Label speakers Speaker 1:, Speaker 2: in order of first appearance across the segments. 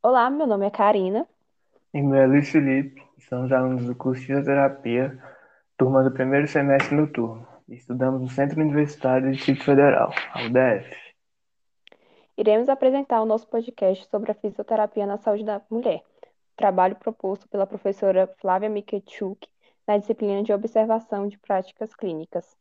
Speaker 1: Olá, meu nome é Karina.
Speaker 2: E meu é Luiz Felipe, somos alunos do curso de Fisioterapia, turma do primeiro semestre noturno. Estudamos no Centro Universitário do Distrito Federal, a UDF.
Speaker 1: Iremos apresentar o nosso podcast sobre a fisioterapia na saúde da mulher, trabalho proposto pela professora Flávia Mikechuk na disciplina de Observação de Práticas Clínicas.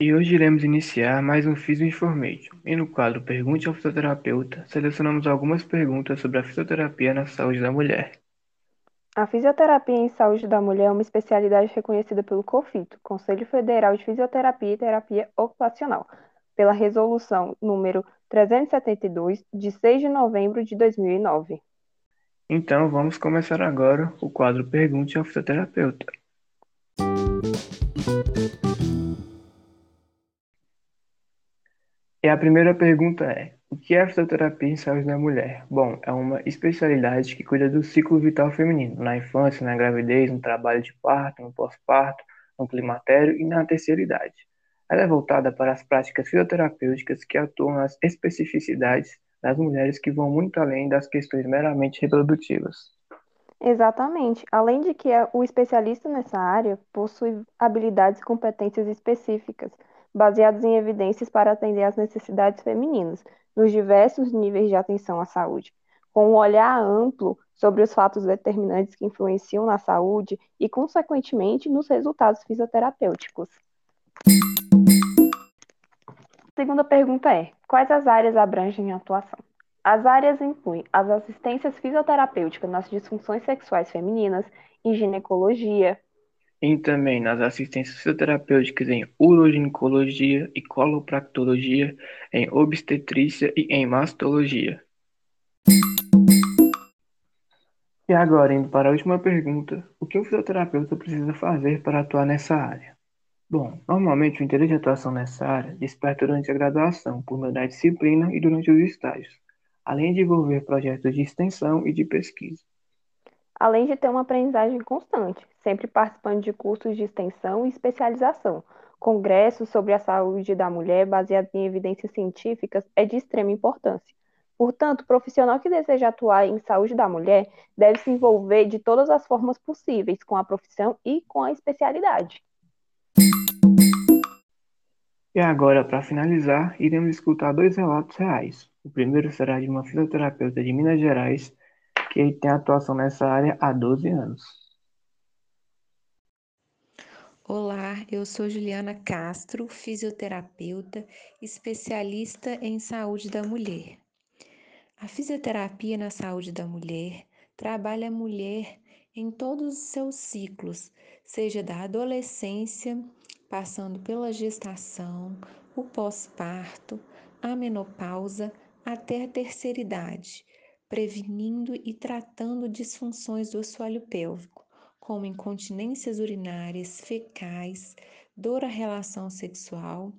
Speaker 2: E hoje iremos iniciar mais um Physio Information. E no quadro Pergunte ao Fisioterapeuta, selecionamos algumas perguntas sobre a fisioterapia na saúde da mulher.
Speaker 1: A fisioterapia em saúde da mulher é uma especialidade reconhecida pelo COFITO, Conselho Federal de Fisioterapia e Terapia Ocupacional, pela resolução número 372, de 6 de novembro de 2009.
Speaker 2: Então, vamos começar agora o quadro Pergunte ao Fisioterapeuta. E a primeira pergunta é: o que é a fisioterapia em saúde da mulher? Bom, é uma especialidade que cuida do ciclo vital feminino, na infância, na gravidez, no trabalho de parto, no pós-parto, no climatério e na terceira idade. Ela é voltada para as práticas fisioterapêuticas que atuam nas especificidades das mulheres que vão muito além das questões meramente reprodutivas.
Speaker 1: Exatamente. Além de que o especialista nessa área possui habilidades e competências específicas baseados em evidências para atender às necessidades femininas, nos diversos níveis de atenção à saúde, com um olhar amplo sobre os fatos determinantes que influenciam na saúde e, consequentemente, nos resultados fisioterapêuticos. A segunda pergunta é: quais as áreas abrangem a atuação? As áreas incluem as assistências fisioterapêuticas nas disfunções sexuais femininas, em ginecologia,
Speaker 2: e também nas assistências fisioterapêuticas em uroginecologia e colopractologia, em obstetrícia e em mastologia. E agora, indo para a última pergunta, o que o fisioterapeuta precisa fazer para atuar nessa área? Bom, normalmente o interesse de atuação nessa área desperta durante a graduação, por meio da disciplina e durante os estágios, além de envolver projetos de extensão e de pesquisa
Speaker 1: além de ter uma aprendizagem constante, sempre participando de cursos de extensão e especialização. Congressos sobre a saúde da mulher baseados em evidências científicas é de extrema importância. Portanto, o profissional que deseja atuar em saúde da mulher deve se envolver de todas as formas possíveis com a profissão e com a especialidade.
Speaker 2: E agora, para finalizar, iremos escutar dois relatos reais. O primeiro será de uma fisioterapeuta de Minas Gerais que tem atuação nessa área há 12 anos.
Speaker 3: Olá, eu sou Juliana Castro, fisioterapeuta, especialista em saúde da mulher. A fisioterapia na saúde da mulher trabalha a mulher em todos os seus ciclos, seja da adolescência, passando pela gestação, o pós-parto, a menopausa até a terceira idade, prevenindo e tratando disfunções do assoalho pélvico, como incontinências urinárias, fecais, dor à relação sexual,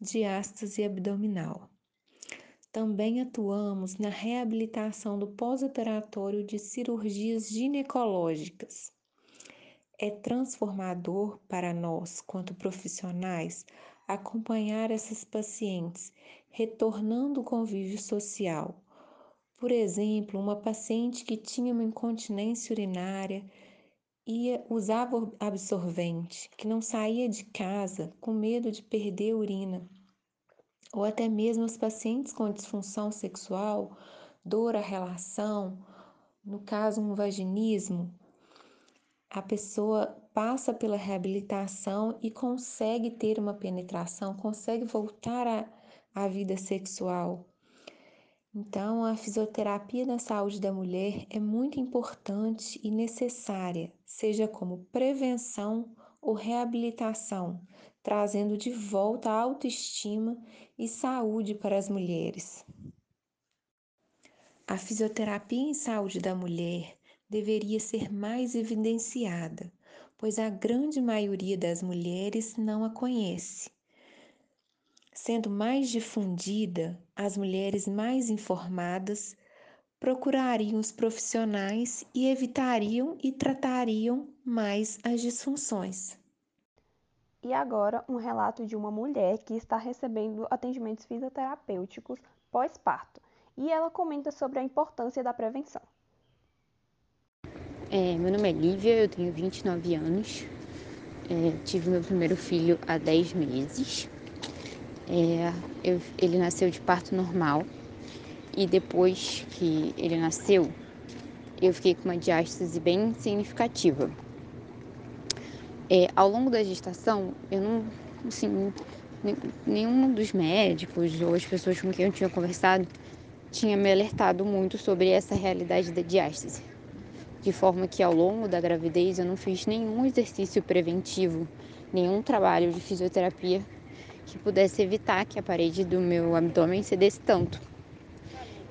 Speaker 3: diástase abdominal. Também atuamos na reabilitação do pós-operatório de cirurgias ginecológicas. É transformador para nós, quanto profissionais, acompanhar essas pacientes, retornando o convívio social, por exemplo, uma paciente que tinha uma incontinência urinária ia usava absorvente, que não saía de casa com medo de perder a urina, ou até mesmo os pacientes com disfunção sexual, dor à relação, no caso um vaginismo, a pessoa passa pela reabilitação e consegue ter uma penetração, consegue voltar à, à vida sexual. Então, a fisioterapia na saúde da mulher é muito importante e necessária, seja como prevenção ou reabilitação, trazendo de volta a autoestima e saúde para as mulheres. A fisioterapia em saúde da mulher deveria ser mais evidenciada, pois a grande maioria das mulheres não a conhece. Sendo mais difundida, as mulheres mais informadas procurariam os profissionais e evitariam e tratariam mais as disfunções.
Speaker 1: E agora, um relato de uma mulher que está recebendo atendimentos fisioterapêuticos pós-parto. E ela comenta sobre a importância da prevenção.
Speaker 4: É, meu nome é Lívia, eu tenho 29 anos. É, tive meu primeiro filho há 10 meses. É, eu, ele nasceu de parto normal e depois que ele nasceu, eu fiquei com uma diástase bem significativa. É, ao longo da gestação, eu não, assim, nenhum dos médicos ou as pessoas com quem eu tinha conversado tinha me alertado muito sobre essa realidade da diástase. De forma que ao longo da gravidez eu não fiz nenhum exercício preventivo, nenhum trabalho de fisioterapia que pudesse evitar que a parede do meu abdômen cedesse tanto.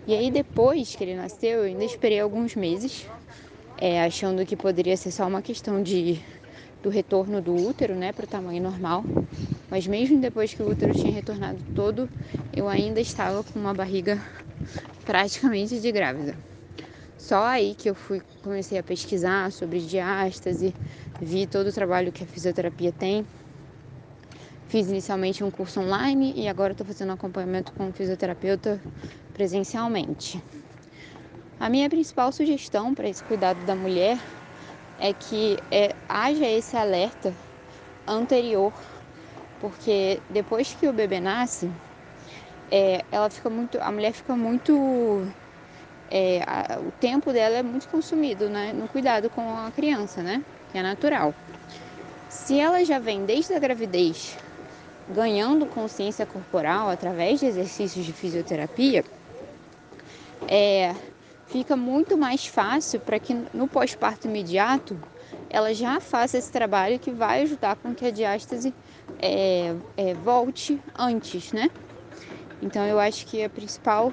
Speaker 4: E aí depois que ele nasceu, eu ainda esperei alguns meses, é, achando que poderia ser só uma questão de do retorno do útero, né, para o tamanho normal. Mas mesmo depois que o útero tinha retornado todo, eu ainda estava com uma barriga praticamente de grávida. Só aí que eu fui comecei a pesquisar sobre diástase, vi todo o trabalho que a fisioterapia tem. Fiz inicialmente um curso online e agora estou fazendo acompanhamento com um fisioterapeuta presencialmente. A minha principal sugestão para esse cuidado da mulher é que é, haja esse alerta anterior, porque depois que o bebê nasce, é, ela fica muito, a mulher fica muito, é, a, o tempo dela é muito consumido, né, no cuidado com a criança, né, que é natural. Se ela já vem desde a gravidez ganhando consciência corporal através de exercícios de fisioterapia, é, fica muito mais fácil para que no pós-parto imediato ela já faça esse trabalho que vai ajudar com que a diástase é, é, volte antes, né? Então eu acho que a principal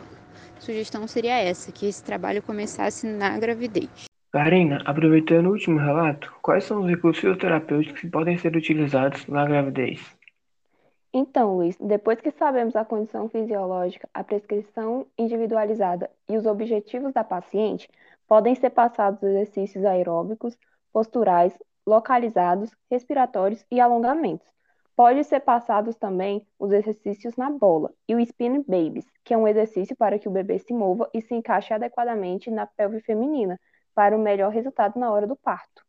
Speaker 4: sugestão seria essa, que esse trabalho começasse na gravidez.
Speaker 2: Karina, aproveitando o último relato, quais são os recursos terapêuticos que podem ser utilizados na gravidez?
Speaker 1: Então, Luiz, depois que sabemos a condição fisiológica, a prescrição individualizada e os objetivos da paciente, podem ser passados exercícios aeróbicos, posturais, localizados, respiratórios e alongamentos. Pode ser passados também os exercícios na bola e o spin babies, que é um exercício para que o bebê se mova e se encaixe adequadamente na pelve feminina, para o melhor resultado na hora do parto.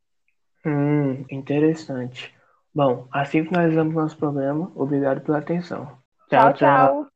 Speaker 2: Hum, interessante. Bom, assim finalizamos nosso programa. Obrigado pela atenção.
Speaker 1: tchau. tchau. tchau.